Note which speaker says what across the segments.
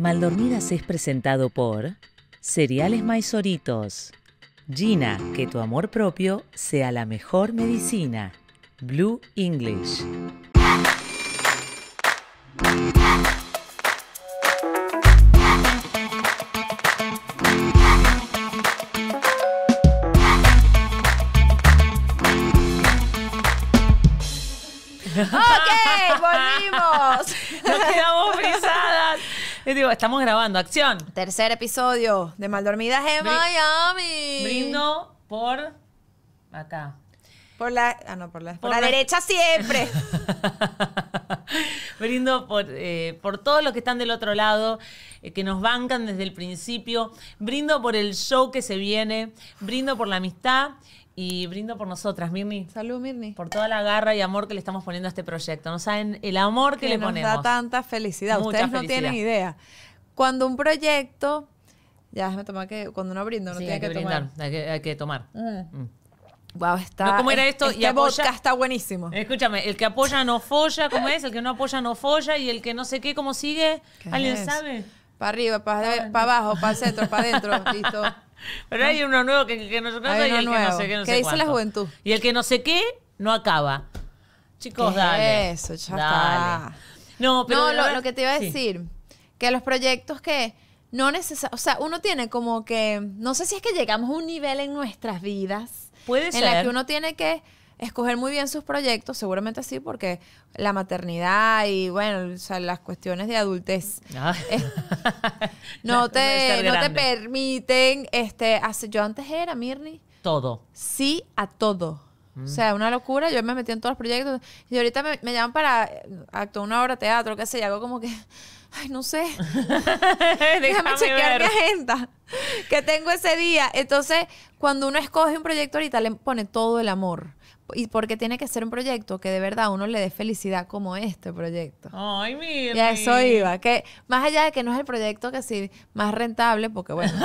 Speaker 1: Maldormidas es presentado por Cereales Maizoritos. Gina, que tu amor propio sea la mejor medicina. Blue English.
Speaker 2: ¡Ok! ¡Volvimos!
Speaker 1: Nos quedamos. Y digo, estamos grabando. Acción.
Speaker 2: Tercer episodio de Maldormidas en
Speaker 1: Bri-
Speaker 2: Miami.
Speaker 1: Brindo por acá.
Speaker 2: Por la. Ah, no, por la, por
Speaker 1: Por
Speaker 2: la
Speaker 1: la-
Speaker 2: derecha siempre.
Speaker 1: Brindo por, eh, por todos los que están del otro lado, eh, que nos bancan desde el principio. Brindo por el show que se viene. Brindo por la amistad. Y brindo por nosotras, Mirni.
Speaker 2: Salud, Mirni.
Speaker 1: Por toda la garra y amor que le estamos poniendo a este proyecto. No saben el amor que,
Speaker 2: que
Speaker 1: le
Speaker 2: nos
Speaker 1: ponemos.
Speaker 2: da tanta felicidad.
Speaker 1: Mucha
Speaker 2: Ustedes no
Speaker 1: felicidad.
Speaker 2: tienen idea. Cuando un proyecto. Ya, déjame tomar que. Cuando uno brinda, uno
Speaker 1: Sí,
Speaker 2: tiene
Speaker 1: hay que,
Speaker 2: que,
Speaker 1: brindar,
Speaker 2: tomar.
Speaker 1: hay que, hay que tomar.
Speaker 2: Mm.
Speaker 1: Mm.
Speaker 2: Wow, está.
Speaker 1: No, ¿cómo era esto?
Speaker 2: Este
Speaker 1: Y apoya-
Speaker 2: está buenísimo.
Speaker 1: Escúchame, el que apoya no folla, ¿cómo es? El que no apoya no folla y el que no sé qué, ¿cómo sigue?
Speaker 2: ¿Qué
Speaker 1: ¿Alguien
Speaker 2: es?
Speaker 1: sabe?
Speaker 2: Para arriba, para abajo, para el centro, para adentro. Listo.
Speaker 1: Pero hay uno nuevo que, que no se
Speaker 2: Hay
Speaker 1: y el que no
Speaker 2: nuevo.
Speaker 1: sé qué, no
Speaker 2: ¿Qué
Speaker 1: sé
Speaker 2: dice la juventud?
Speaker 1: Y el que no sé qué, no acaba. Chicos,
Speaker 2: ¿Qué
Speaker 1: dale.
Speaker 2: es eso? Ya
Speaker 1: Dale.
Speaker 2: está.
Speaker 1: No, pero
Speaker 2: no, lo,
Speaker 1: verdad-
Speaker 2: lo que te iba a
Speaker 1: sí.
Speaker 2: decir, que los proyectos que no necesariamente, o sea, uno tiene como que, no sé si es que llegamos a un nivel en nuestras vidas
Speaker 1: Puede
Speaker 2: en la
Speaker 1: ser.
Speaker 2: que uno tiene que escoger muy bien sus proyectos, seguramente sí, porque la maternidad y bueno, o sea, las cuestiones de adultez
Speaker 1: Ah.
Speaker 2: eh, no te, no te permiten, este, hacer- yo antes era, Mirni,
Speaker 1: Todo.
Speaker 2: sí a todo.
Speaker 1: Mm.
Speaker 2: O sea, una locura. Yo me metí en todos los proyectos. Y ahorita me, me llaman para actuar una obra de teatro, qué sé yo. Hago como que, ay, no sé. Déjame
Speaker 1: Déjame
Speaker 2: chequear
Speaker 1: ver.
Speaker 2: mi agenda que tengo ese día. Entonces, cuando uno escoge un proyecto ahorita, le pone todo el amor. Y porque tiene que ser un proyecto que de verdad a uno le dé felicidad como este proyecto.
Speaker 1: Ay, mira.
Speaker 2: Y a eso iba. Que más allá de que no es el proyecto que sí más rentable, porque bueno,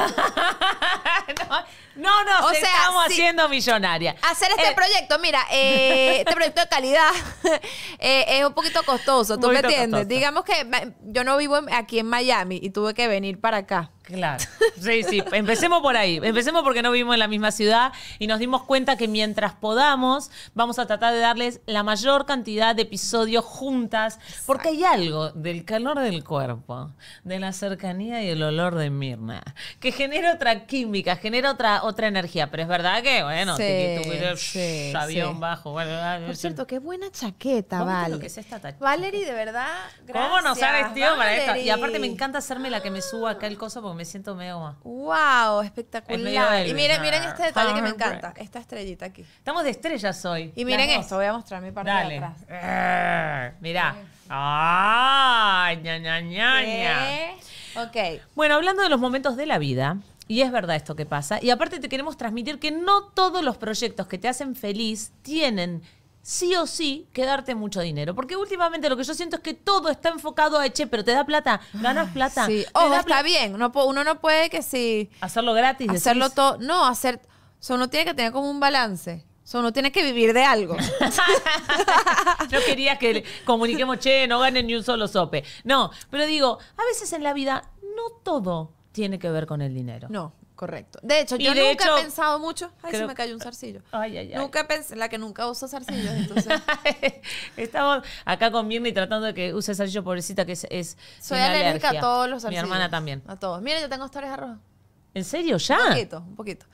Speaker 1: no, no,
Speaker 2: O
Speaker 1: se
Speaker 2: sea,
Speaker 1: estamos haciendo millonaria.
Speaker 2: Hacer este
Speaker 1: Eh,
Speaker 2: proyecto, mira, eh, este proyecto de calidad eh, es un poquito costoso, ¿tú me entiendes?
Speaker 1: costoso.
Speaker 2: Digamos que yo no vivo aquí en Miami y tuve que venir para acá.
Speaker 1: Claro. Sí, sí. Empecemos por ahí. Empecemos porque no vivimos en la misma ciudad y nos dimos cuenta que mientras podamos, vamos a tratar de darles la mayor cantidad de episodios juntas. Porque hay algo del calor del cuerpo, de la cercanía y el olor de Mirna, que genera otra química, genera otra, otra energía. Pero es verdad que, bueno,
Speaker 2: Sí,
Speaker 1: tiqui-tuqui,
Speaker 2: sí,
Speaker 1: avión
Speaker 2: sí.
Speaker 1: bajo. Bueno,
Speaker 2: Por cierto, qué buena chaqueta,
Speaker 1: ¿Vos viste
Speaker 2: Val.
Speaker 1: lo que es esta?
Speaker 2: Valerie, de verdad, gracias.
Speaker 1: ¿Cómo nos ha vestido para esto? Y aparte me encanta hacerme la que me suba acá el coso porque me siento medio como...
Speaker 2: Wow, espectacular. Y miren, miren este detalle que me encanta, esta estrellita aquí.
Speaker 1: Estamos de estrellas hoy.
Speaker 2: Y miren esto, voy a mostrar mi parte
Speaker 1: Dale.
Speaker 2: de atrás.
Speaker 1: Eh, Mirá. ¡Ay! ña, ña, ña, ña.
Speaker 2: Ok.
Speaker 1: Bueno, hablando de los momentos de la vida, y es verdad esto que pasa, y aparte te queremos transmitir que no todos los proyectos que te hacen feliz tienen sí o sí que darte mucho dinero. Porque últimamente lo que yo siento es que todo está enfocado a, che, pero te da plata, ganas plata.
Speaker 2: Sí, ojo,
Speaker 1: da
Speaker 2: está bien. Uno no puede que si
Speaker 1: Hacerlo gratis.
Speaker 2: hacerlo todo. No, hacer. O sea, uno tiene que tener como un balance. O sea, uno tiene que vivir de algo.
Speaker 1: Yo quería que comuniquemos, che, no ganen ni un solo sope. No, pero digo, a veces en la vida no todo tiene que ver con el dinero.
Speaker 2: No, correcto. De hecho, yo
Speaker 1: de
Speaker 2: nunca
Speaker 1: hecho,
Speaker 2: he pensado mucho. Ay, se me cayó un zarcillo.
Speaker 1: Ay, ay, ay.
Speaker 2: Nunca pensé, la que nunca usa zarcillos, entonces.
Speaker 1: Estamos acá con Mirna y tratando de que use zarcillo pobrecita que es, es
Speaker 2: Soy alérgica
Speaker 1: alergia.
Speaker 2: a todos los
Speaker 1: Mi
Speaker 2: zarcillos.
Speaker 1: hermana también.
Speaker 2: A todos. Miren, yo tengo historias arroz.
Speaker 1: ¿En serio
Speaker 2: Un
Speaker 1: ya?
Speaker 2: poquito, un poquito.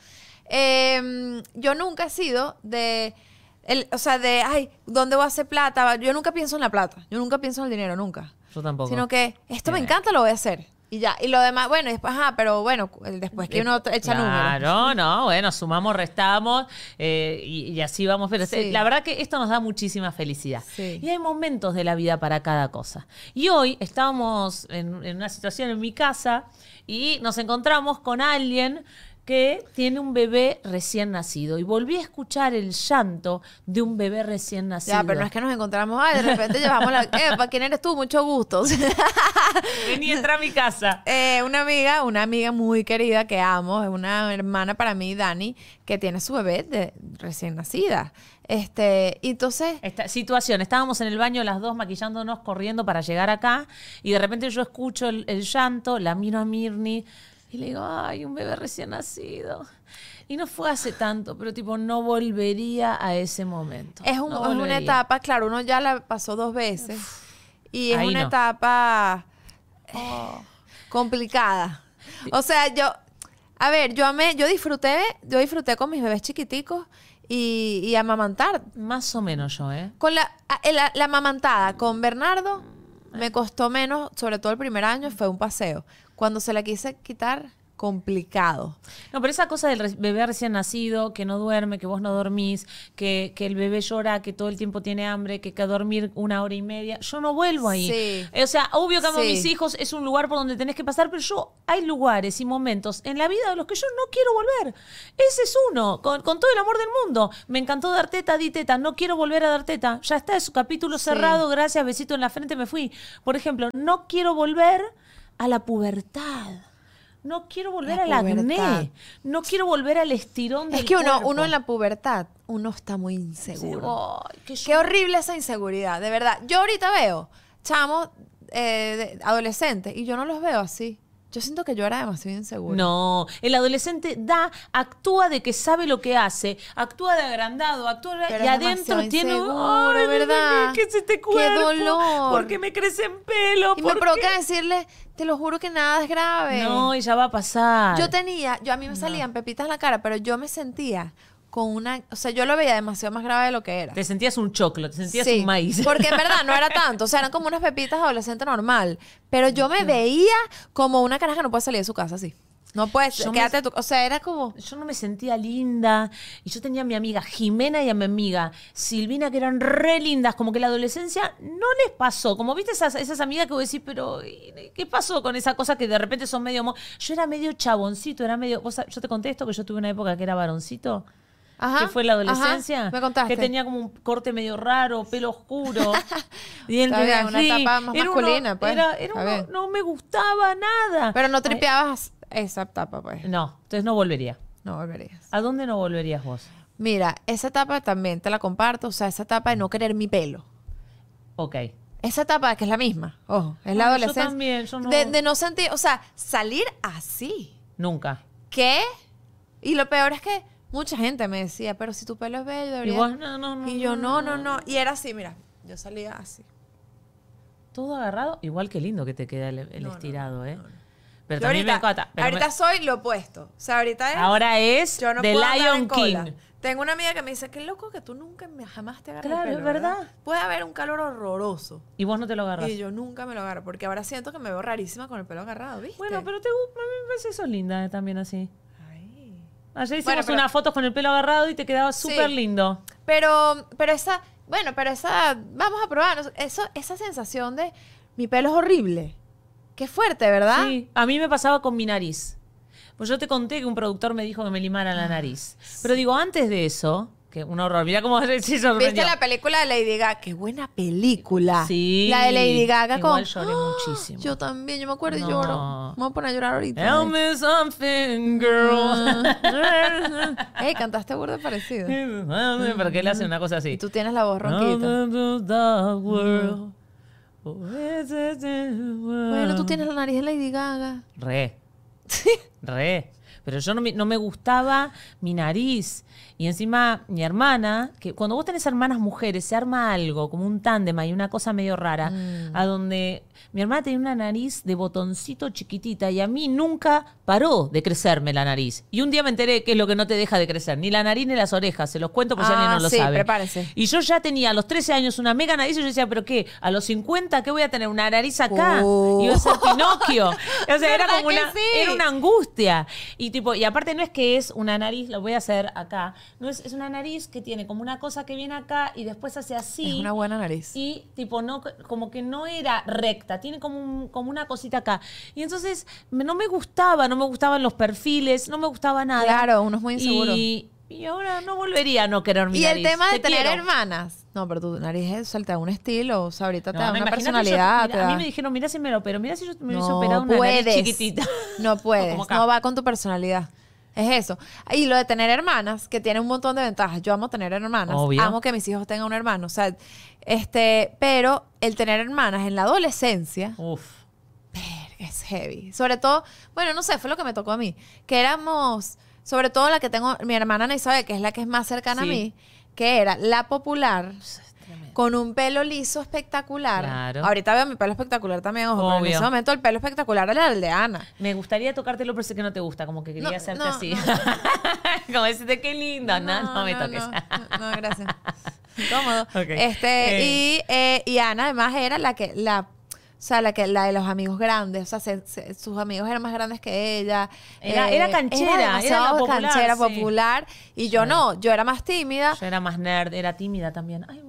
Speaker 2: Eh, yo nunca he sido de. El, o sea, de, ay, ¿dónde voy a hacer plata? Yo nunca pienso en la plata. Yo nunca pienso en el dinero, nunca.
Speaker 1: Yo tampoco.
Speaker 2: Sino que esto me encanta, lo voy a hacer. Y ya. Y lo demás, bueno, y después, ajá, pero bueno, después que uno echa números.
Speaker 1: Claro, no, bueno, sumamos, restamos eh, y, y así vamos. Pero
Speaker 2: Sí.
Speaker 1: la verdad que esto nos da muchísima felicidad.
Speaker 2: Sí.
Speaker 1: Y hay momentos de la vida para cada cosa. Y hoy estábamos en, en una situación en mi casa y nos encontramos con alguien que tiene un bebé recién nacido. Y volví a escuchar el llanto de un bebé recién nacido.
Speaker 2: Ya, pero no es que nos encontramos, ay, de repente llevamos la... ¿para quién eres tú? Mucho gusto.
Speaker 1: Vení, entra a mi casa.
Speaker 2: Eh, una amiga, una amiga muy querida que amo, es una hermana para mí, Dani, que tiene su bebé de recién nacida. Este, y entonces,
Speaker 1: Esta situación, estábamos en el baño las dos maquillándonos, corriendo para llegar acá, y de repente yo escucho el, el llanto, la miro a Mirni, y le digo, ay, un bebé recién nacido. Y no fue hace tanto, pero tipo, no volvería a ese momento.
Speaker 2: es, un-
Speaker 1: No
Speaker 2: es una etapa, claro, uno ya la pasó dos veces. Y es una
Speaker 1: no.
Speaker 2: etapa eh, complicada. O sea, yo, a ver, yo amé, yo disfruté, yo disfruté con mis bebés chiquiticos y, y amamantar.
Speaker 1: Más o menos yo, ¿eh?
Speaker 2: Con la, la, la amamantada con Bernardo me costó menos, sobre todo el primer año, fue un paseo. Cuando se la quise quitar, complicado.
Speaker 1: No, pero esa cosa del re- bebé recién nacido, que no duerme, que vos no dormís, que, que el bebé llora, que todo el tiempo tiene hambre, que que dormir una hora y media, yo no vuelvo ahí.
Speaker 2: Sí.
Speaker 1: O sea, obvio que amo a mis hijos, es un lugar por donde tenés que pasar, pero yo hay lugares y momentos en la vida de los que yo no quiero volver. Ese es uno, con, con todo el amor del mundo. Me encantó dar teta, di teta, no quiero volver a dar teta. Ya está, es su capítulo cerrado, gracias, besito en la frente, me fui. Por ejemplo, no quiero volver a la pubertad. No quiero volver
Speaker 2: La
Speaker 1: al
Speaker 2: pubertad.
Speaker 1: acné. No quiero volver al estirón del
Speaker 2: Es que uno,
Speaker 1: cuerpo.
Speaker 2: uno en la pubertad, uno está muy inseguro.
Speaker 1: Ay, qué
Speaker 2: Qué horrible esa inseguridad, de verdad. Yo ahorita veo chamos eh, adolescentes y yo no los veo así. Yo siento que yo era demasiado insegura.
Speaker 1: No, el adolescente da, actúa de que sabe lo que hace, actúa de agrandado, actúa
Speaker 2: Pero
Speaker 1: y adentro tiene Ay,
Speaker 2: ¿verdad?
Speaker 1: ¿Qué es este
Speaker 2: Qué
Speaker 1: cuerpo?
Speaker 2: dolor.
Speaker 1: ¿Por qué me crecen pelo?
Speaker 2: Y me
Speaker 1: ¿Por
Speaker 2: provoca
Speaker 1: qué?
Speaker 2: decirle, te lo juro que nada es grave.
Speaker 1: No, y ya va a pasar.
Speaker 2: Yo tenía, yo a mí me salían pepitas en la cara, pero yo me sentía con una, o sea, yo lo veía demasiado más grave de lo que era.
Speaker 1: Te sentías un choclo, te sentías
Speaker 2: Sí,
Speaker 1: un maíz.
Speaker 2: Porque en verdad no era tanto. O sea, eran como unas pepitas adolescente normal. Pero yo me veía como una caraja que no puede salir de su casa así. No puedes,
Speaker 1: Yo me-
Speaker 2: quédate tú. O sea, era como.
Speaker 1: Yo no me sentía linda. Y yo tenía a mi amiga Jimena y a mi amiga Silvina, que eran re lindas. Como que la adolescencia no les pasó. Como viste esas, esas amigas que vos decís, pero ¿y ¿qué pasó con esa cosa que de repente son medio... Yo era medio chaboncito, era medio... vos yo te contesto que yo tuve una época que era varoncito.
Speaker 2: Ajá,
Speaker 1: que fue la
Speaker 2: ajá,
Speaker 1: adolescencia.
Speaker 2: me contaste.
Speaker 1: Que tenía como un corte medio raro, pelo oscuro.
Speaker 2: Está bien, una
Speaker 1: así.
Speaker 2: etapa más
Speaker 1: Era uno-
Speaker 2: masculina, pues.
Speaker 1: era- era uno- no me gustaba nada.
Speaker 2: Pero no
Speaker 1: Ay,
Speaker 2: tripeabas esa etapa, pues.
Speaker 1: No, entonces no volvería.
Speaker 2: No volverías.
Speaker 1: ¿A dónde no volverías vos?
Speaker 2: Mira, esa etapa también te la comparto. O sea, esa etapa de no querer mi pelo.
Speaker 1: Ok.
Speaker 2: Esa etapa que es la misma. Ojo, es la
Speaker 1: yo
Speaker 2: adolescencia.
Speaker 1: también, yo no-
Speaker 2: de, de no sentir, o sea, salir así.
Speaker 1: Nunca.
Speaker 2: ¿Qué? Y lo peor es que mucha gente me decía, pero si tu pelo es bello,
Speaker 1: Y
Speaker 2: deberías...
Speaker 1: vos, no, no, no.
Speaker 2: Y yo, no, no, no. Y era así, mira. Yo salía así.
Speaker 1: Todo agarrado. Igual que lindo que te queda el, estirado, ¿eh? Pero
Speaker 2: Yo
Speaker 1: también
Speaker 2: ahorita,
Speaker 1: me encanta. pero
Speaker 2: ahorita
Speaker 1: me-
Speaker 2: soy lo opuesto. O sea, ahorita es...
Speaker 1: ahora es
Speaker 2: yo no
Speaker 1: The
Speaker 2: puedo andar en
Speaker 1: Lion
Speaker 2: cola.
Speaker 1: King.
Speaker 2: Tengo una amiga que me dice, qué loco que tú nunca me, jamás te agarras
Speaker 1: Claro,
Speaker 2: el
Speaker 1: es verdad.
Speaker 2: Puede haber un calor horroroso.
Speaker 1: Y vos no te lo agarras.
Speaker 2: Y yo nunca me lo agarro, porque ahora siento que me veo rarísima con el pelo agarrado, ¿viste?
Speaker 1: Bueno, pero te gu- a mí me parece que sos linda eh, también así.
Speaker 2: Ay.
Speaker 1: Ayer hicimos
Speaker 2: Bueno, pero-
Speaker 1: unas fotos con el pelo agarrado y te quedaba súper
Speaker 2: Sí.
Speaker 1: lindo.
Speaker 2: Pero, pero esa, bueno, pero esa, vamos a probar, eso, esa sensación de mi pelo es horrible. Qué fuerte, ¿verdad?
Speaker 1: Sí, a mí me pasaba con mi nariz. Pues yo te conté que un productor me dijo que me limara
Speaker 2: Ah,
Speaker 1: la nariz. Pero digo, antes de eso, que un horror, mira cómo se sorprendió.
Speaker 2: ¿Viste la película de Lady Gaga? Qué buena película.
Speaker 1: Sí,
Speaker 2: La de Lady Gaga
Speaker 1: igual
Speaker 2: con.
Speaker 1: lloré muchísimo.
Speaker 2: Yo también, yo me acuerdo y
Speaker 1: No.
Speaker 2: lloro. Me voy a poner a llorar ahorita.
Speaker 1: Tell me something, girl.
Speaker 2: Ey, cantaste burda parecido.
Speaker 1: ¿Pero qué le hace una cosa así?
Speaker 2: Y tú tienes la voz ronquita. Bueno, tú tienes la nariz de Lady Gaga.
Speaker 1: Re. Re. Pero yo no me, no me gustaba mi nariz. Y encima mi hermana, que cuando vos tenés hermanas mujeres, se arma algo, como un tándem, hay una cosa medio rara,
Speaker 2: Mm.
Speaker 1: a donde mi hermana tenía una nariz de botoncito chiquitita y a mí nunca paró de crecerme la nariz. Y un día me enteré que es lo que no te deja de crecer, ni la nariz ni las orejas, se los cuento por si
Speaker 2: Ah,
Speaker 1: alguien no lo
Speaker 2: sí,
Speaker 1: sabe.
Speaker 2: prepárese.
Speaker 1: Y yo ya tenía a los 13 años una mega nariz y yo decía, ¿pero qué? ¿A los 50 qué voy a tener? ¿Una nariz acá?
Speaker 2: Oh.
Speaker 1: Iba a ser Pinocchio. O sea, era
Speaker 2: ¿Verdad
Speaker 1: como una,
Speaker 2: sí?
Speaker 1: era una angustia. Y tipo, y aparte no es que es una nariz, lo voy a hacer acá. No es, es una nariz que tiene como una cosa que viene acá y después hace así.
Speaker 2: Es una buena nariz.
Speaker 1: Y tipo, no, como que no era recta tiene como, un- como una cosita acá. Y entonces no me gustaba, no me gustaban los perfiles, no me gustaba nada.
Speaker 2: Claro, uno es muy inseguro.
Speaker 1: Y, y ahora no volvería a no querer mi
Speaker 2: Y el tema de
Speaker 1: Te
Speaker 2: tener
Speaker 1: quiero.
Speaker 2: hermanas. No, pero tu nariz es, o sea, te da un estilo, o sea, ahorita te
Speaker 1: No,
Speaker 2: da una personalidad.
Speaker 1: yo-
Speaker 2: te
Speaker 1: mira, a mí me dijeron, mira si me lo opero, mira si yo me hubiese
Speaker 2: no
Speaker 1: operado una
Speaker 2: puedes.
Speaker 1: nariz chiquitita.
Speaker 2: No puedes, no va con tu personalidad. Es eso. Y lo de tener hermanas, que tiene un montón de ventajas. Yo amo tener hermanas.
Speaker 1: Obvio.
Speaker 2: Amo que mis hijos tengan un hermano. O sea, este, pero el tener hermanas en la adolescencia
Speaker 1: Uf.
Speaker 2: es heavy. Sobre todo, bueno, no sé, fue lo que me tocó a mí. Que éramos, sobre todo la que tengo, mi hermana Ana Isabel, que es la que es más cercana
Speaker 1: Sí.
Speaker 2: a mí, que era la popular, con un pelo liso espectacular.
Speaker 1: Claro.
Speaker 2: Ahorita veo mi pelo espectacular también, ojo, pero en
Speaker 1: Obvio.
Speaker 2: ese momento el pelo espectacular era el de Ana.
Speaker 1: Me gustaría tocártelo, pero sé que no te gusta, como que quería
Speaker 2: No,
Speaker 1: hacerte
Speaker 2: no,
Speaker 1: así.
Speaker 2: no.
Speaker 1: como decirte qué lindo. No, no, me toques.
Speaker 2: No, gracias. Incómodo.
Speaker 1: Ok.
Speaker 2: Este,
Speaker 1: Eh.
Speaker 2: y, eh, y Ana además era la que, la, o sea, la que, la de los amigos grandes. O sea, se- se- sus amigos eran más grandes que ella. Eh,
Speaker 1: Era- era canchera, era popular,
Speaker 2: canchera,
Speaker 1: sí.
Speaker 2: popular. Y yo
Speaker 1: Sí.
Speaker 2: no, yo era más tímida.
Speaker 1: Yo era más nerd, era tímida también. Ay,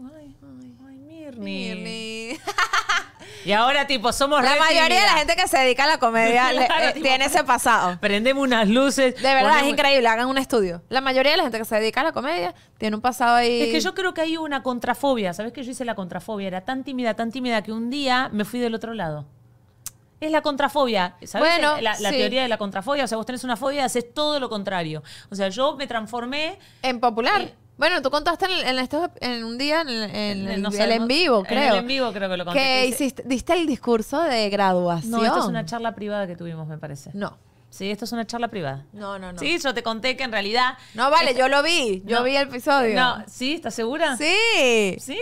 Speaker 1: Mirni.
Speaker 2: Mirni.
Speaker 1: Y ahora, tipo, somos
Speaker 2: La mayoría de la gente que se dedica a la comedia
Speaker 1: Claro,
Speaker 2: eh,
Speaker 1: tipo,
Speaker 2: tiene ese pasado.
Speaker 1: Prendemos unas luces.
Speaker 2: De verdad, es increíble. Hagan un estudio. La mayoría de la gente que se dedica a la comedia tiene un pasado ahí.
Speaker 1: Es que yo creo que hay una contrafobia. ¿Sabes que yo hice la contrafobia? Era tan tímida, tan tímida que un día me fui del otro lado. Es la contrafobia. ¿Sabes
Speaker 2: Bueno,
Speaker 1: la, la
Speaker 2: sí.
Speaker 1: teoría de la contrafobia? O sea, vos tenés una fobia y haces todo lo contrario. O sea, yo me transformé.
Speaker 2: En popular.
Speaker 1: Eh,
Speaker 2: Bueno, tú contaste en, en estos- en un día en, en el,
Speaker 1: no
Speaker 2: el
Speaker 1: sé,
Speaker 2: en vivo,
Speaker 1: en
Speaker 2: creo.
Speaker 1: el en vivo creo que lo conté,
Speaker 2: Que hiciste, diste el discurso de graduación.
Speaker 1: No, esto es una charla privada que tuvimos, me parece.
Speaker 2: No.
Speaker 1: Sí, esto es una charla privada.
Speaker 2: No, no, no.
Speaker 1: Sí, yo te conté que en realidad.
Speaker 2: No, vale, yo lo vi. Yo
Speaker 1: No.
Speaker 2: vi el episodio.
Speaker 1: No, ¿sí? ¿Estás segura?
Speaker 2: Sí.
Speaker 1: ¿Sí?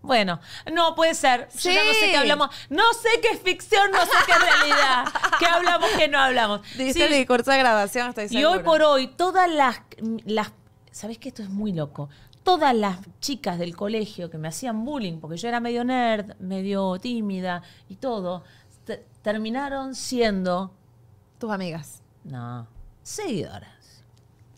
Speaker 1: Bueno, no puede ser. Yo ya no sé
Speaker 2: Sí.
Speaker 1: qué hablamos. No sé qué es ficción, no sé qué es realidad. ¿Qué hablamos, qué no hablamos?
Speaker 2: Diste
Speaker 1: Sí,
Speaker 2: el discurso de graduación, estoy
Speaker 1: y
Speaker 2: segura.
Speaker 1: hoy por hoy, todas las, las. ¿Sabes que esto es muy loco? Todas las chicas del colegio que me hacían bullying, porque yo era medio nerd, medio tímida y todo, te- terminaron siendo.
Speaker 2: Tus amigas.
Speaker 1: No. Seguidoras.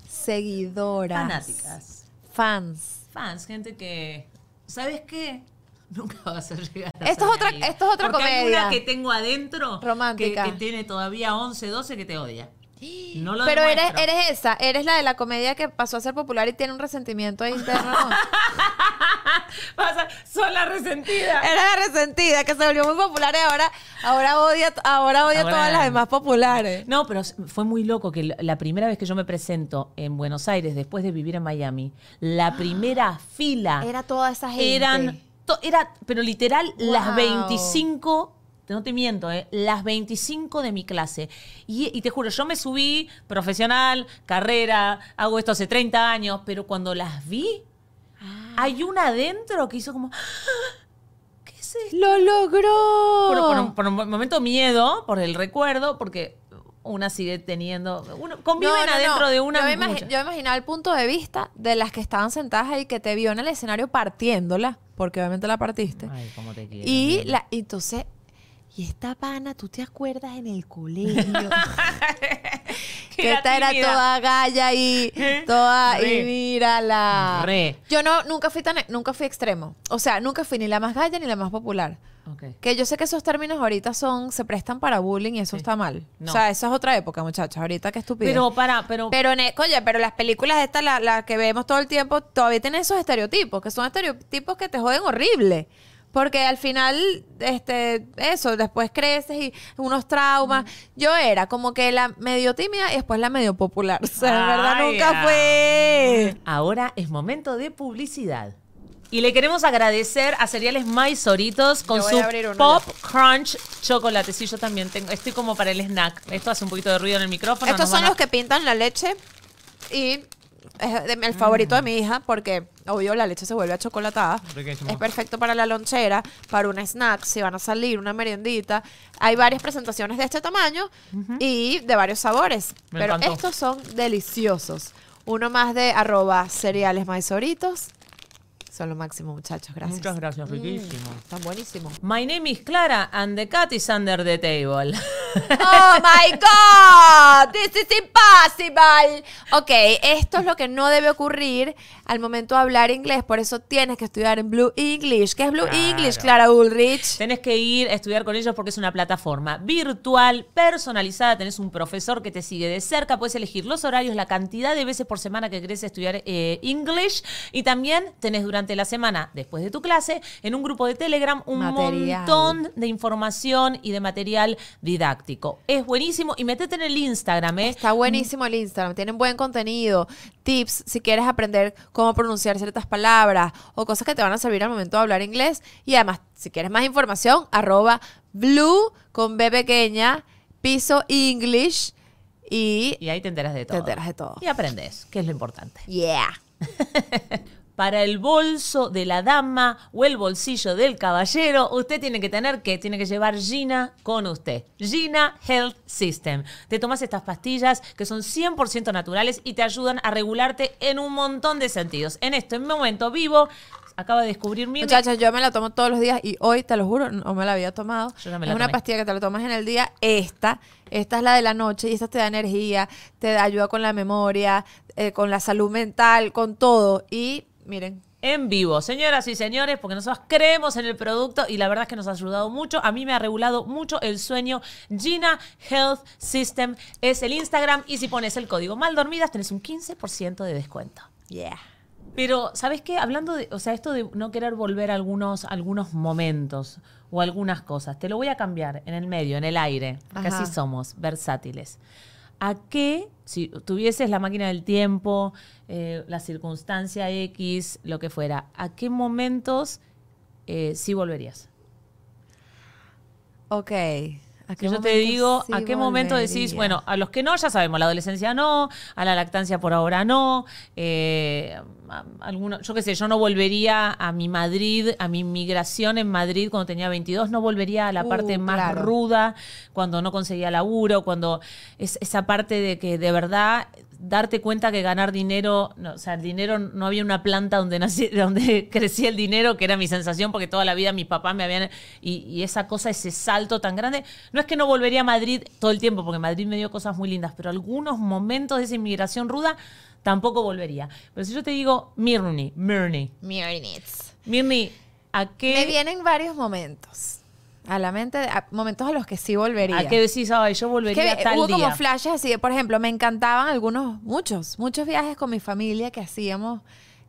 Speaker 2: Seguidoras.
Speaker 1: Fanáticas.
Speaker 2: Fans.
Speaker 1: fans, gente que. ¿Sabes qué? Nunca vas a llegar a
Speaker 2: Esto es otra-
Speaker 1: amiga.
Speaker 2: esto es otra
Speaker 1: Porque hay
Speaker 2: comedia.
Speaker 1: una que tengo adentro
Speaker 2: Romántica.
Speaker 1: Que, que tiene todavía 11, 12 que te odia. No lo
Speaker 2: Pero eres, eres esa, eres la de la comedia que pasó a ser popular y tiene un resentimiento ahí interno.
Speaker 1: son la resentida.
Speaker 2: Era la resentida que se volvió muy popular y ahora, ahora odia, ahora odia
Speaker 1: Ahora-
Speaker 2: todas las demás populares.
Speaker 1: No, pero fue muy loco que la- la primera vez que yo me presento en Buenos Aires después de vivir en Miami, la primera fila
Speaker 2: Era toda esa gente.
Speaker 1: eran, to- era, pero literal, las
Speaker 2: Wow.
Speaker 1: 25, no te miento, eh, las 25 de mi clase. Y, y te juro, yo me subí profesional, carrera, hago esto hace 30 años, pero cuando las vi,
Speaker 2: Ah.
Speaker 1: hay una adentro que hizo como, "Ah, ¿qué es esto?
Speaker 2: ¡Lo logró!
Speaker 1: Por, por un, por un momento miedo, por el recuerdo, porque una sigue teniendo, uno, conviven
Speaker 2: No, no, no.
Speaker 1: adentro de una
Speaker 2: Yo me, yo me imaginaba el punto de vista de las que estaban sentadas ahí que te vio en el escenario partiéndola, porque obviamente la partiste.
Speaker 1: Ay, cómo te quiero.
Speaker 2: y la, y entonces, y esta pana, ¿tú te acuerdas en el colegio? que esta era toda galla y toda
Speaker 1: Re.
Speaker 2: y mírala.
Speaker 1: Re.
Speaker 2: Yo no nunca fui tan nunca fui extremo. O sea, nunca fui ni la más galla ni la más popular. Que yo sé que esos términos ahorita son se prestan para bullying y eso
Speaker 1: Sí.
Speaker 2: está mal.
Speaker 1: No.
Speaker 2: O sea, esa es otra época, muchachos. Ahorita qué estupidez.
Speaker 1: Pero para, pero,
Speaker 2: Pero, en, oye, pero las películas estas, las la que vemos todo el tiempo, todavía tienen esos estereotipos, que son estereotipos que te joden horrible. Porque al final, este, eso, después creces y unos traumas. Yo era como que la medio tímida y después la medio popular. O sea, en verdad
Speaker 1: Ay,
Speaker 2: nunca
Speaker 1: ah.
Speaker 2: fue.
Speaker 1: Ahora es momento de publicidad. Y le queremos agradecer a Cereales Maizoritos con
Speaker 2: Yo voy
Speaker 1: su
Speaker 2: a abrir uno
Speaker 1: Pop Crunch chocolate. Sí, yo también tengo. Estoy como para el snack. Esto hace un poquito de ruido en el micrófono.
Speaker 2: Estos
Speaker 1: nos
Speaker 2: son
Speaker 1: van a-
Speaker 2: los que pintan la leche y es de- el favorito de mi hija porque obvio la leche se vuelve achocolatada.
Speaker 1: Riquísimo.
Speaker 2: Es perfecto para la lonchera, para un snack, si van a salir, una meriendita. Hay varias presentaciones de este tamaño y de varios sabores.
Speaker 1: Me
Speaker 2: pero
Speaker 1: encantó.
Speaker 2: estos son deliciosos. Uno más de arroba cereales maizoritos. Son lo máximo, muchachos. Gracias.
Speaker 1: Muchas gracias, riquísimo.
Speaker 2: Están buenísimos.
Speaker 1: My name is Clara and the cat is under the table.
Speaker 2: Oh my God, this is impossible. Ok, esto es lo que no debe ocurrir al momento de hablar inglés. Por eso tienes que estudiar en Blue English. ¿Qué es Blue
Speaker 1: Claro.
Speaker 2: English, Clara Ulrich?
Speaker 1: Tenés que ir a estudiar con ellos porque es una plataforma virtual, personalizada. Tenés un profesor que te sigue de cerca. Puedes elegir los horarios, la cantidad de veces por semana que querés estudiar eh, English. Y también tenés durante la semana, después de tu clase, en un grupo de Telegram, un
Speaker 2: Material.
Speaker 1: montón de información y de material didáctico. Es buenísimo. Y metete en el Instagram, ¿eh?
Speaker 2: Está buenísimo el Instagram, tienen buen contenido, tips si quieres aprender cómo pronunciar ciertas palabras o cosas que te van a servir al momento de hablar inglés. Y además, si quieres más información, arroba blue con B pequeña, piso English y...
Speaker 1: Y ahí te enteras de
Speaker 2: Te
Speaker 1: todo.
Speaker 2: enteras de todo.
Speaker 1: Y aprendes, que es lo importante.
Speaker 2: Yeah.
Speaker 1: Para el bolso de la dama o el bolsillo del caballero, usted tiene que tener que tiene que llevar Gina con usted. Gina Health System. Te tomas estas pastillas que son 100% naturales y te ayudan a regularte en un montón de sentidos. En este momento vivo, acaba de descubrir mi
Speaker 2: Muchachos, yo me la tomo todos los días y hoy, te lo juro, no me la había tomado.
Speaker 1: Yo ya me
Speaker 2: es una
Speaker 1: tomé.
Speaker 2: pastilla que te la tomas en el día. Esta, esta es la de la noche y esta te da energía, te da ayuda con la memoria, eh, con la salud mental, con todo. Y miren,
Speaker 1: en vivo. Señoras y señores, porque nosotros creemos en el producto y la verdad es que nos ha ayudado mucho. A mí me ha regulado mucho el sueño. Gina Health System es el Instagram y si pones el código mal dormidas tenés un 15% de descuento.
Speaker 2: yeah.
Speaker 1: Pero, ¿sabes qué? Hablando de, o sea, esto de no querer volver a algunos, algunos momentos o algunas cosas, te lo voy a cambiar en el medio, en el aire, porque
Speaker 2: Ajá.
Speaker 1: así somos, versátiles. ¿A qué, si tuvieses la máquina del tiempo, eh, la circunstancia X, lo que fuera, a qué momentos eh, sí volverías?
Speaker 2: Ok. ¿A
Speaker 1: Que yo te digo,
Speaker 2: sí
Speaker 1: ¿a qué momento decís, bueno, a los que no, ya sabemos, la adolescencia no, a la lactancia por ahora no, eh, a- alguno- yo qué sé, yo no volvería a mi Madrid, a mi migración en Madrid cuando tenía 22, no volvería a la
Speaker 2: Uh,
Speaker 1: parte más
Speaker 2: claro.
Speaker 1: ruda, cuando no conseguía laburo, cuando es esa parte de que de verdad darte cuenta que ganar dinero, no, o sea, el dinero no había una planta donde nací- donde crecía el dinero, que era mi sensación, porque toda la vida mis papás me habían y, y esa cosa, ese salto tan grande, no es que no volvería a Madrid todo el tiempo, porque Madrid me dio cosas muy lindas, pero algunos momentos de esa inmigración ruda tampoco volvería. Pero si yo te digo Mirni, Mirni,
Speaker 2: Minutes.
Speaker 1: Mirni, ¿a qué
Speaker 2: Me vienen varios momentos a la mente, a- momentos a los que sí volvería.
Speaker 1: a qué decís, ay, yo volvería
Speaker 2: que
Speaker 1: tal
Speaker 2: hubo
Speaker 1: día?
Speaker 2: como flashes así, por ejemplo, me encantaban algunos, muchos, muchos viajes con mi familia que hacíamos,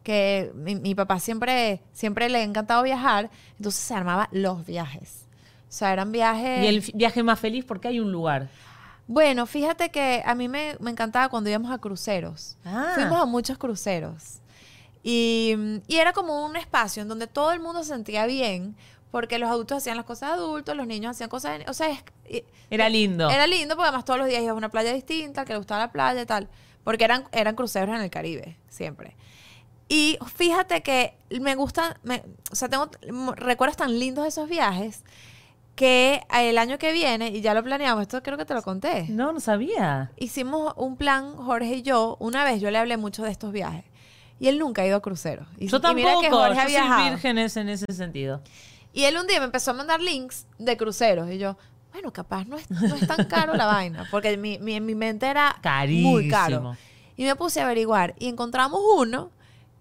Speaker 2: que mi, mi papá siempre, siempre le ha encantado viajar, entonces se armaba los viajes. O sea, eran viajes...
Speaker 1: y el viaje más feliz porque hay un lugar.
Speaker 2: Bueno, fíjate que a mí me, me encantaba cuando íbamos a cruceros.
Speaker 1: Ah.
Speaker 2: Fuimos a muchos cruceros. Y, y era como un espacio en donde todo el mundo se sentía bien, porque los adultos hacían las cosas de adultos, los niños hacían cosas de... O sea, es-
Speaker 1: Era lindo.
Speaker 2: era lindo porque además todos los días ibas a una playa distinta, que le gustaba la playa y tal. Porque eran, eran cruceros en el Caribe, siempre. Y fíjate que me gustan, me- o sea, tengo recuerdos tan lindos de esos viajes que el año que viene, y ya lo planeamos, esto creo que te lo conté.
Speaker 1: No, no sabía.
Speaker 2: Hicimos un plan, Jorge y yo, una vez yo le hablé mucho de estos viajes. Y él nunca ha ido a cruceros. Y,
Speaker 1: Yo
Speaker 2: y mira
Speaker 1: tampoco,
Speaker 2: que Jorge
Speaker 1: yo
Speaker 2: ha
Speaker 1: soy vírgenes en ese sentido.
Speaker 2: Y él un día me empezó a mandar links de cruceros. Y yo, bueno, capaz no es, no es tan caro la vaina. Porque mi, mi- en mi mente era muy
Speaker 1: Carísimo.
Speaker 2: caro. Y me puse a averiguar. Y encontramos uno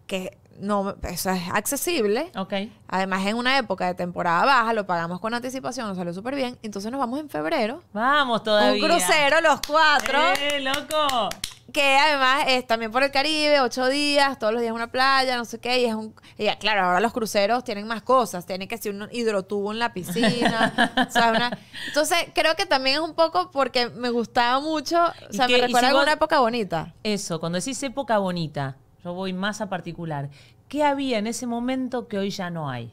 Speaker 2: que no eso es accesible.
Speaker 1: Ok.
Speaker 2: Además, en una época de temporada baja, lo pagamos con anticipación, nos salió súper bien. Entonces nos vamos en febrero.
Speaker 1: Vamos todavía.
Speaker 2: Un crucero, los cuatro.
Speaker 1: ¡Eh, loco!
Speaker 2: Que además es también por el Caribe, ocho días, todos los días una playa, no sé qué. Y es un. Y ya, claro, ahora los cruceros tienen más cosas. Tienen que ser un hidrotubo en la piscina. o sea, una- entonces, creo que también es un poco porque me gustaba mucho. O
Speaker 1: ¿Y
Speaker 2: sea, me recuerda
Speaker 1: si
Speaker 2: a una época bonita.
Speaker 1: Eso, cuando decís época bonita, yo voy más a particular. ¿Qué había en ese momento que hoy ya no hay?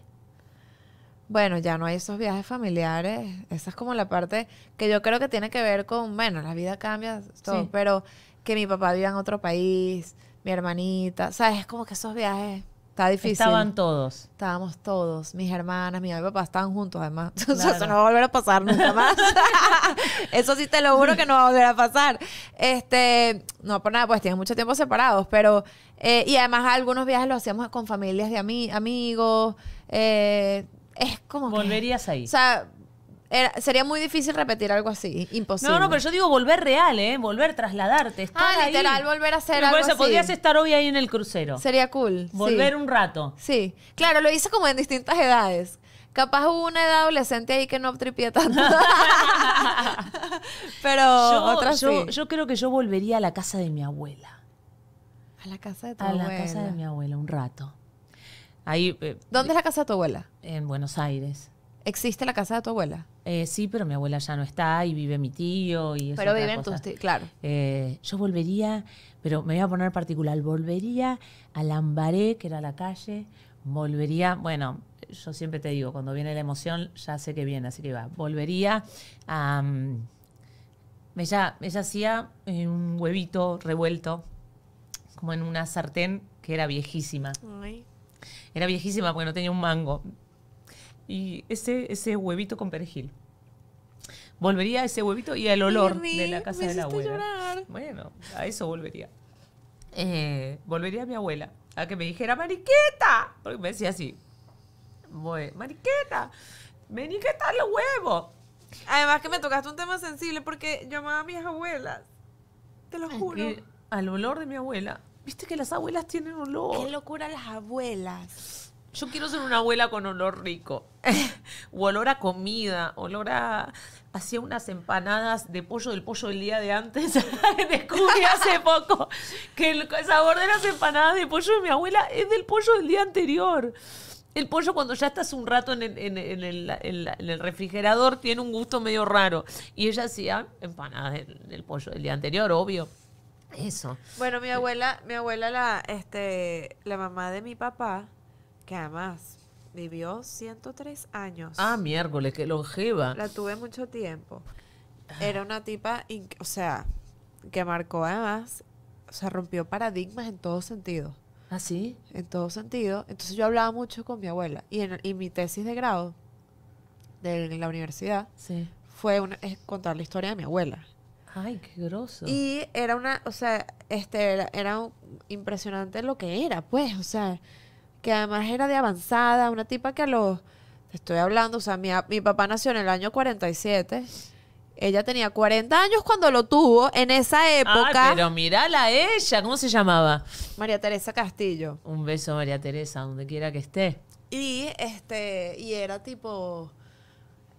Speaker 2: Bueno, ya no hay esos viajes familiares. Esa es como la parte que yo creo que tiene que ver con, bueno, la vida cambia, todo,
Speaker 1: Sí.
Speaker 2: pero que mi papá viva en otro país, mi hermanita, ¿sabes? Es como que esos viajes está difícil.
Speaker 1: Estaban todos.
Speaker 2: Estábamos todos, mis hermanas, mi mamá y papá estaban juntos además. O sea,
Speaker 1: Claro.
Speaker 2: eso no va a volver a pasar nunca más. eso sí te lo juro que no va a volver a pasar. Este, no por nada, pues tienen mucho tiempo separados, pero eh, y además algunos viajes los hacíamos con familias de ami- amigos. eh, es como que-
Speaker 1: Volverías ahí.
Speaker 2: o sea, era- sería muy difícil repetir algo así. Imposible.
Speaker 1: No, no, pero yo digo volver real, ¿eh? Volver, trasladarte, estar
Speaker 2: Ah,
Speaker 1: ahí.
Speaker 2: literal, volver a hacer
Speaker 1: Me
Speaker 2: algo
Speaker 1: parece,
Speaker 2: así.
Speaker 1: Podrías estar hoy ahí en el crucero.
Speaker 2: Sería cool. sí.
Speaker 1: Volver un rato.
Speaker 2: Sí, claro, lo hice como en distintas edades. Capaz hubo una edad adolescente ahí que no tripié tanto. Pero
Speaker 1: yo, yo,
Speaker 2: sí.
Speaker 1: yo creo que yo volvería a la casa de mi abuela.
Speaker 2: a la casa de tu
Speaker 1: A la
Speaker 2: abuela.
Speaker 1: casa de mi abuela, un rato. Ahí, eh,
Speaker 2: ¿Dónde es la casa de tu abuela?
Speaker 1: en Buenos Aires.
Speaker 2: ¿Existe la casa de tu abuela?
Speaker 1: Eh, sí, pero mi abuela ya no está y vive mi tío y
Speaker 2: Pero viven tus tíos, claro.
Speaker 1: Eh, yo volvería, pero me voy a poner particular, volvería a Lambaré, que era la calle, volvería, bueno, yo siempre te digo, cuando viene la emoción, ya sé que viene, así que va, volvería a... mm, ella, ella hacía eh, un huevito revuelto, como en una sartén que era viejísima. Era viejísima porque no tenía un mango. Y ese, ese huevito con perejil. Volvería a ese huevito y al olor de la casa
Speaker 2: me
Speaker 1: de la abuela.
Speaker 2: llorar.
Speaker 1: Bueno, a eso volvería. Eh, volvería a mi abuela, a que me dijera, Mariqueta, porque me decía así. Voy, Mariqueta, vení que están los huevos.
Speaker 2: Además que me tocaste un tema sensible porque yo amaba a mis abuelas. Te lo
Speaker 1: Y al olor de mi abuela. Viste que las abuelas tienen olor.
Speaker 2: Qué locura las abuelas.
Speaker 1: Yo quiero ser una abuela con olor rico. o olor a comida, olor a... Hacía unas empanadas de pollo del pollo del día de antes. Descubrí hace poco que el sabor de las empanadas de pollo de mi abuela es del pollo del día anterior. El pollo cuando ya estás un rato en el, en el- en el- en la- en el refrigerador tiene un gusto medio raro. Y ella hacía empanadas del, del pollo del día anterior, obvio. Eso.
Speaker 2: Bueno, mi abuela, mi abuela, la, este, la mamá de mi papá, que además vivió 103 años.
Speaker 1: Ah, miércoles, qué longeva.
Speaker 2: La tuve mucho tiempo. Era una tipa, o sea, que marcó además, o sea, rompió paradigmas en todo sentido.
Speaker 1: ¿Ah, sí?
Speaker 2: En todo sentido. Entonces yo hablaba mucho con mi abuela. Y en y mi tesis de grado de la universidad
Speaker 1: Sí.
Speaker 2: fue una, es contar la historia de mi abuela.
Speaker 1: Ay, qué groso.
Speaker 2: Y era una, o sea, este era, era un- impresionante lo que era, pues, o sea, que además era de avanzada, una tipa que a los, te estoy hablando, o sea, mi, mi papá nació en el año 47, ella tenía 40 años cuando lo tuvo, en esa época,
Speaker 1: Ay, pero mirala a ella, ¿cómo se llamaba?
Speaker 2: María Teresa Castillo.
Speaker 1: Un beso, María Teresa, donde quiera que esté.
Speaker 2: Y este, y era tipo,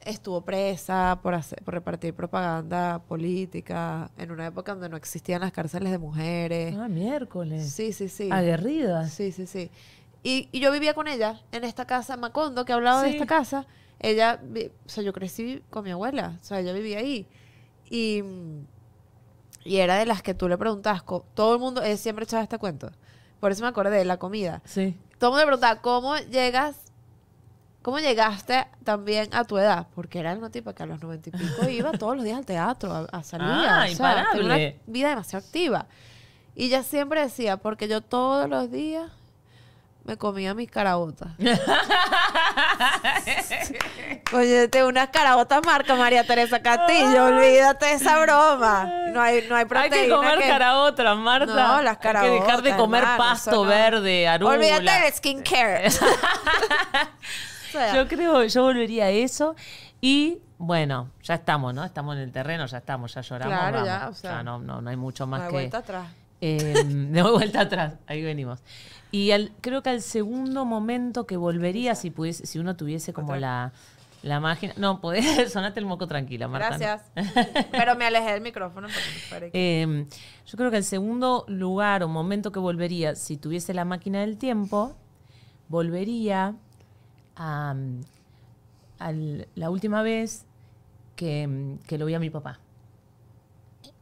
Speaker 2: estuvo presa por, hacer, por repartir propaganda política en una época donde no existían las cárceles de mujeres.
Speaker 1: Ah, miércoles.
Speaker 2: Sí, sí, sí.
Speaker 1: Aguerridas.
Speaker 2: Sí, sí, sí. Y, y yo vivía con ella en esta casa, Macondo, que he hablado de
Speaker 1: Sí.
Speaker 2: esta casa. Ella, o sea, yo crecí con mi abuela, o sea, ella vivía ahí. Y, y era de las que tú le preguntabas, todo el mundo, ella siempre echaba este cuento. Por eso me acordé de la comida.
Speaker 1: Sí.
Speaker 2: Todo el mundo le preguntaba, ¿cómo llegas, cómo llegaste también a tu edad? Porque era una tipa que a los noventa y pico iba todos los días al teatro, a, a salir.
Speaker 1: Ah,
Speaker 2: o sea, tenía una
Speaker 1: imparable.
Speaker 2: vida demasiado activa. Y ella siempre decía, porque yo todos los días me comía mis carabotas. Oye, unas carabotas marca María Teresa Castillo, olvídate de esa broma. No hay, no hay
Speaker 1: Hay
Speaker 2: proteína.
Speaker 1: que comer
Speaker 2: que-
Speaker 1: caraotas, Marta.
Speaker 2: No, las
Speaker 1: Hay que dejar de comer pasto
Speaker 2: no.
Speaker 1: verde, arúgula.
Speaker 2: Olvídate del skincare.
Speaker 1: Yo creo, yo volvería a eso. Y bueno, ya estamos, ¿no? Estamos en el terreno, ya estamos, ya lloramos.
Speaker 2: Claro, ya, o sea,
Speaker 1: no, no, no hay mucho
Speaker 2: no
Speaker 1: más
Speaker 2: hay
Speaker 1: que.
Speaker 2: vuelta atrás.
Speaker 1: Eh, de vuelta atrás, ahí venimos. Y al- creo que al segundo momento que volvería, si pudiese, si uno tuviese como
Speaker 2: Otra.
Speaker 1: la, la máquina. No, podés sonate el moco tranquila, Marta.
Speaker 2: Gracias. Pero me alejé del micrófono porque.
Speaker 1: Eh, yo creo que el segundo lugar o momento que volvería, si tuviese la máquina del tiempo, volvería a, al- la última vez que, que lo vi a mi papá.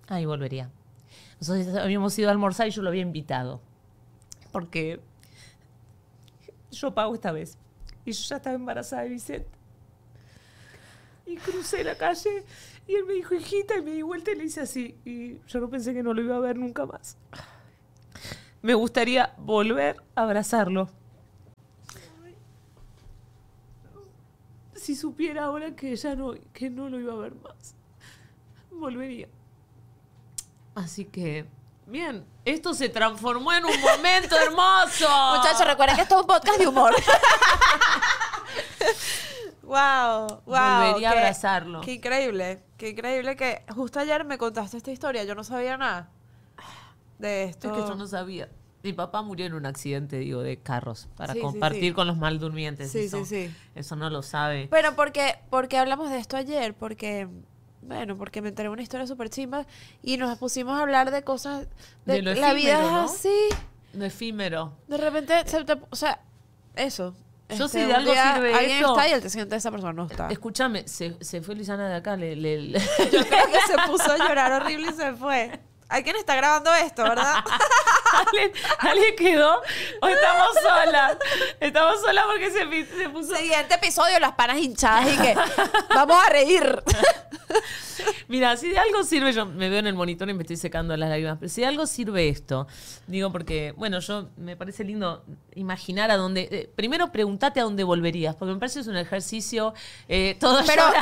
Speaker 1: Ahí volvería. Nosotros habíamos ido a almorzar y yo lo había invitado. Porque yo pago esta vez. Y yo ya estaba embarazada de Vicente. Y crucé la calle y él me dijo, hijita, y me di vuelta y le hice así. Y yo no pensé que no lo iba a ver nunca más. Me gustaría volver a abrazarlo. Si supiera ahora que ya no, que no lo iba a ver más, volvería. Así que, bien, esto se transformó en un momento hermoso.
Speaker 2: Muchachos, recuerden que esto es un podcast de humor. Wow, wow.
Speaker 1: Volvería a abrazarlo.
Speaker 2: Qué increíble, qué increíble que justo ayer me contaste esta historia, yo no sabía nada de esto.
Speaker 1: Es que yo no sabía. Mi papá murió en un accidente, digo, de carros, para
Speaker 2: Sí,
Speaker 1: compartir
Speaker 2: sí.
Speaker 1: con los maldurmientes.
Speaker 2: Sí,
Speaker 1: eso,
Speaker 2: sí, sí.
Speaker 1: Eso no lo sabe.
Speaker 2: Pero porque, porque hablamos de esto ayer, porque, bueno, porque me enteré una historia súper chimba y nos pusimos a hablar de cosas de,
Speaker 1: De lo
Speaker 2: la vida es
Speaker 1: ¿no?
Speaker 2: así.
Speaker 1: Lo efímero.
Speaker 2: De repente, se te- o sea, eso.
Speaker 1: Yo
Speaker 2: Este,
Speaker 1: si de
Speaker 2: un
Speaker 1: algo
Speaker 2: día
Speaker 1: sirve
Speaker 2: Alguien
Speaker 1: esto-
Speaker 2: está y el te siguiente esa persona no está.
Speaker 1: Escúchame, se, se fue Luisana de acá. Le, le- le-
Speaker 2: Yo creo que se puso a llorar horrible y se fue. Alguien está grabando esto, ¿verdad?
Speaker 1: ¿Alguien, alguien quedó? ¿O estamos solas? Estamos solas porque se, se puso...
Speaker 2: Siguiente episodio, las panas hinchadas y que vamos a reír.
Speaker 1: Mira, si de algo sirve, yo me veo en el monitor y me estoy secando las lágrimas, pero si de algo sirve esto, digo porque, bueno, yo me parece lindo imaginar a dónde. eh, primero preguntate a dónde volverías, porque me parece que es un ejercicio eh, todo
Speaker 2: Pero-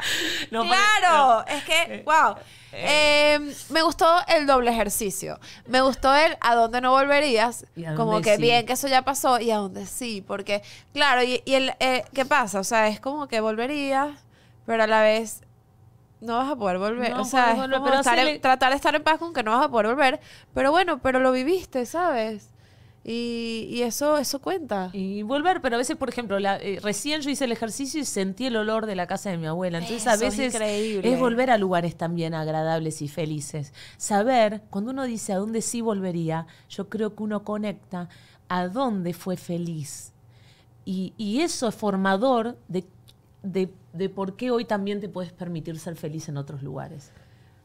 Speaker 1: No,
Speaker 2: claro,
Speaker 1: no.
Speaker 2: es que, wow. Eh, me gustó el doble ejercicio. Me gustó el a dónde no volverías. Como que
Speaker 1: sí.
Speaker 2: bien que eso ya pasó y a dónde sí. Porque, claro, y, y el, eh, ¿qué pasa? O sea, es como que volverías, pero a la vez no vas a poder volver.
Speaker 1: No
Speaker 2: o sea, es
Speaker 1: volver,
Speaker 2: como en- tratar de estar en paz con que no vas a poder volver. Pero bueno, pero lo viviste, ¿sabes? Y, y eso, eso cuenta.
Speaker 1: Y volver, pero a veces, por ejemplo, la- eh, recién yo hice el ejercicio y sentí el olor de la casa de mi abuela. Entonces, a
Speaker 2: Eso es
Speaker 1: veces
Speaker 2: increíble.
Speaker 1: es volver a lugares también agradables y felices. Saber, cuando uno dice a dónde sí volvería, yo creo que uno conecta a dónde fue feliz. Y, y eso es formador de, de, de por qué hoy también te puedes permitir ser feliz en otros lugares.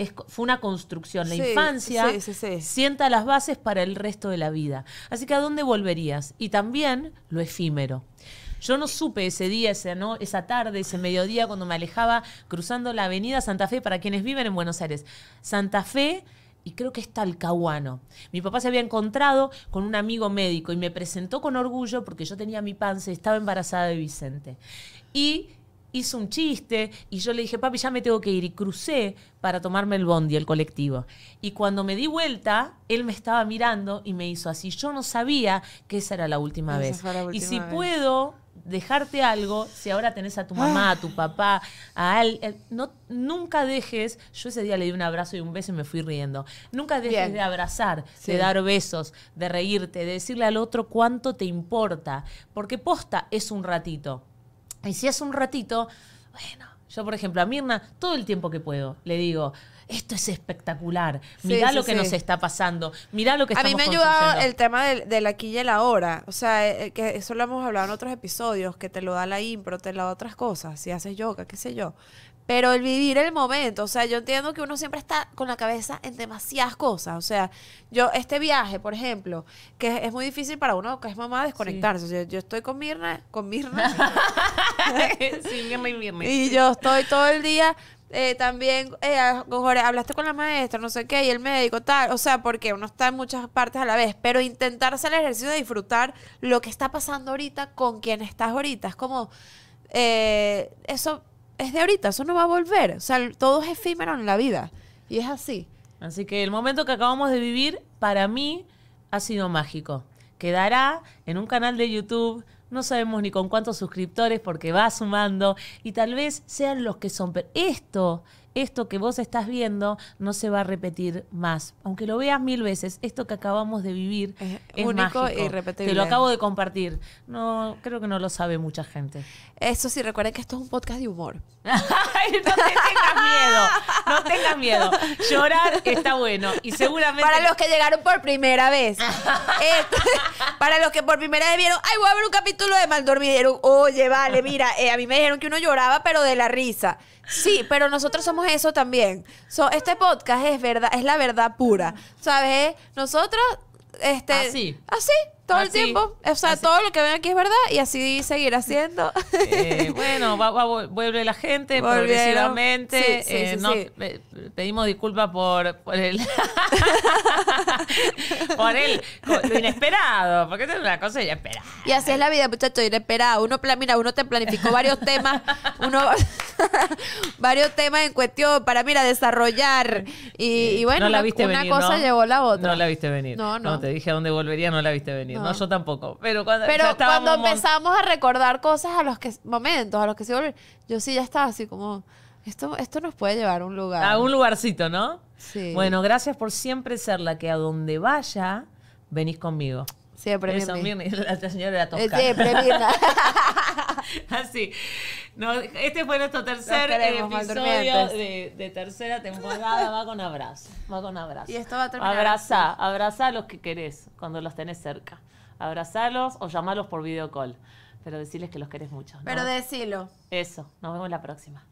Speaker 1: Es fue una construcción. La
Speaker 2: Sí,
Speaker 1: infancia
Speaker 2: sí, sí, sí.
Speaker 1: sienta las bases para el resto de la vida. Así que ¿a dónde volverías? Y también lo efímero. Yo no supe ese día, ese, ¿no? esa tarde, ese mediodía, cuando me alejaba cruzando la avenida Santa Fe para quienes viven en Buenos Aires. Santa Fe y creo que es Talcahuano. Mi papá se había encontrado con un amigo médico y me presentó con orgullo porque yo tenía mi panza y estaba embarazada de Vicente. Y hizo un chiste y yo le dije, papi, ya me tengo que ir. Y crucé para tomarme el bondi, el colectivo. Y cuando me di vuelta, él me estaba mirando y me hizo así. Yo no sabía que esa era la última
Speaker 2: Esa
Speaker 1: vez. y si
Speaker 2: vez.
Speaker 1: puedo dejarte algo, si ahora tenés a tu mamá, a tu papá, a alguien, no, nunca dejes, yo ese día le di un abrazo y un beso y me fui riendo, nunca dejes
Speaker 2: Bien.
Speaker 1: de abrazar,
Speaker 2: Sí.
Speaker 1: de dar besos, de reírte, de decirle al otro cuánto te importa, porque posta es un ratito. Y si es un ratito, bueno, yo por ejemplo a Mirna, todo el tiempo que puedo, le digo, esto es espectacular, mirá
Speaker 2: sí,
Speaker 1: lo que
Speaker 2: sí.
Speaker 1: nos está pasando, mirá lo que
Speaker 2: A mí
Speaker 1: estamos
Speaker 2: me ha ayudado el tema del, del aquí y el ahora. O sea, eh, que eso lo hemos hablado en otros episodios, que te lo da la impro, te lo da otras cosas, si haces yoga, qué sé yo. Pero el vivir el momento, o sea, yo entiendo que uno siempre está con la cabeza en demasiadas cosas. O sea, yo, este viaje, por ejemplo, que es muy difícil para uno que es mamá desconectarse. O sea, yo estoy con Mirna, con Mirna,
Speaker 1: sí, Mirna y Mirna.
Speaker 2: y yo estoy todo el día eh, también, eh, Jorge, hablaste con la maestra, no sé qué, y el médico, tal. O sea, porque uno está en muchas partes a la vez, pero intentar hacer el ejercicio de disfrutar lo que está pasando ahorita con quien estás ahorita. Es como, eh, eso es de ahorita, eso no va a volver. O sea, todo es efímero en la vida. Y es así.
Speaker 1: Así que el momento que acabamos de vivir, para mí, ha sido mágico. Quedará en un canal de YouTube, no sabemos ni con cuántos suscriptores porque va sumando y tal vez sean los que son. Pero esto, esto que vos estás viendo, no se va a repetir más. Aunque lo veas mil veces, esto que acabamos de vivir
Speaker 2: Es
Speaker 1: es,
Speaker 2: único
Speaker 1: mágico.
Speaker 2: irrepetible.
Speaker 1: Te lo acabo de compartir. No, creo que no lo sabe mucha gente.
Speaker 2: Eso sí, recuerden que esto es un podcast de humor.
Speaker 1: No te tengas miedo, no tengas miedo. Llorar está bueno y seguramente
Speaker 2: Para los que llegaron por primera vez. Para los que por primera vez vieron, ay, voy a ver un capítulo de Maldormidero. Oye, vale, mira, eh, a mí me dijeron que uno lloraba, pero de la risa. Sí, pero nosotros somos eso también. So, este podcast es verdad, es la verdad pura. ¿Sabes? Nosotros, este.
Speaker 1: Así.
Speaker 2: Así, todo el tiempo. O sea,
Speaker 1: Así.
Speaker 2: todo lo que ven aquí es verdad y así seguir haciendo.
Speaker 1: Eh, bueno, va- va- vuelve la gente
Speaker 2: Volvieron.
Speaker 1: progresivamente.
Speaker 2: Sí, sí,
Speaker 1: eh,
Speaker 2: sí,
Speaker 1: no- eh, pedimos disculpas por, por el por el lo inesperado, porque es una cosa inesperada.
Speaker 2: Y así es la vida, muchachos, inesperada. Uno, mira, uno te planificó varios temas. Uno. varios temas en cuestión para, mira, desarrollar. Y, y bueno,
Speaker 1: no la
Speaker 2: una-
Speaker 1: viste
Speaker 2: una
Speaker 1: venir,
Speaker 2: cosa
Speaker 1: ¿no?
Speaker 2: llevó la otra.
Speaker 1: No la viste venir.
Speaker 2: No, no.
Speaker 1: te dije a dónde volvería, no la viste venir. No,
Speaker 2: No.
Speaker 1: yo tampoco. Pero cuando,
Speaker 2: Pero
Speaker 1: ya estábamos
Speaker 2: cuando
Speaker 1: mon-
Speaker 2: empezamos a recordar cosas a los que momentos a los que se vuelven, yo sí ya estaba así como esto esto nos puede llevar a un lugar.
Speaker 1: A un lugarcito, ¿no?
Speaker 2: Sí.
Speaker 1: Bueno, gracias por siempre ser la que a donde vaya, venís conmigo.
Speaker 2: Siempre
Speaker 1: Eso,
Speaker 2: Mirni.
Speaker 1: Mirni, la señora de la
Speaker 2: Eh,
Speaker 1: Toscana.
Speaker 2: Siempre Mirna.
Speaker 1: Así. No, este fue nuestro tercer
Speaker 2: queremos,
Speaker 1: episodio de, de tercera temporada. Va con abrazo. Va con abrazo.
Speaker 2: Y esto va a terminar
Speaker 1: Abrazá, abrazá a los que querés cuando los tenés cerca. Abrazalos o llamalos por video call. Pero decirles que los querés mucho. ¿no?
Speaker 2: Pero decilo.
Speaker 1: Eso. Nos vemos la próxima.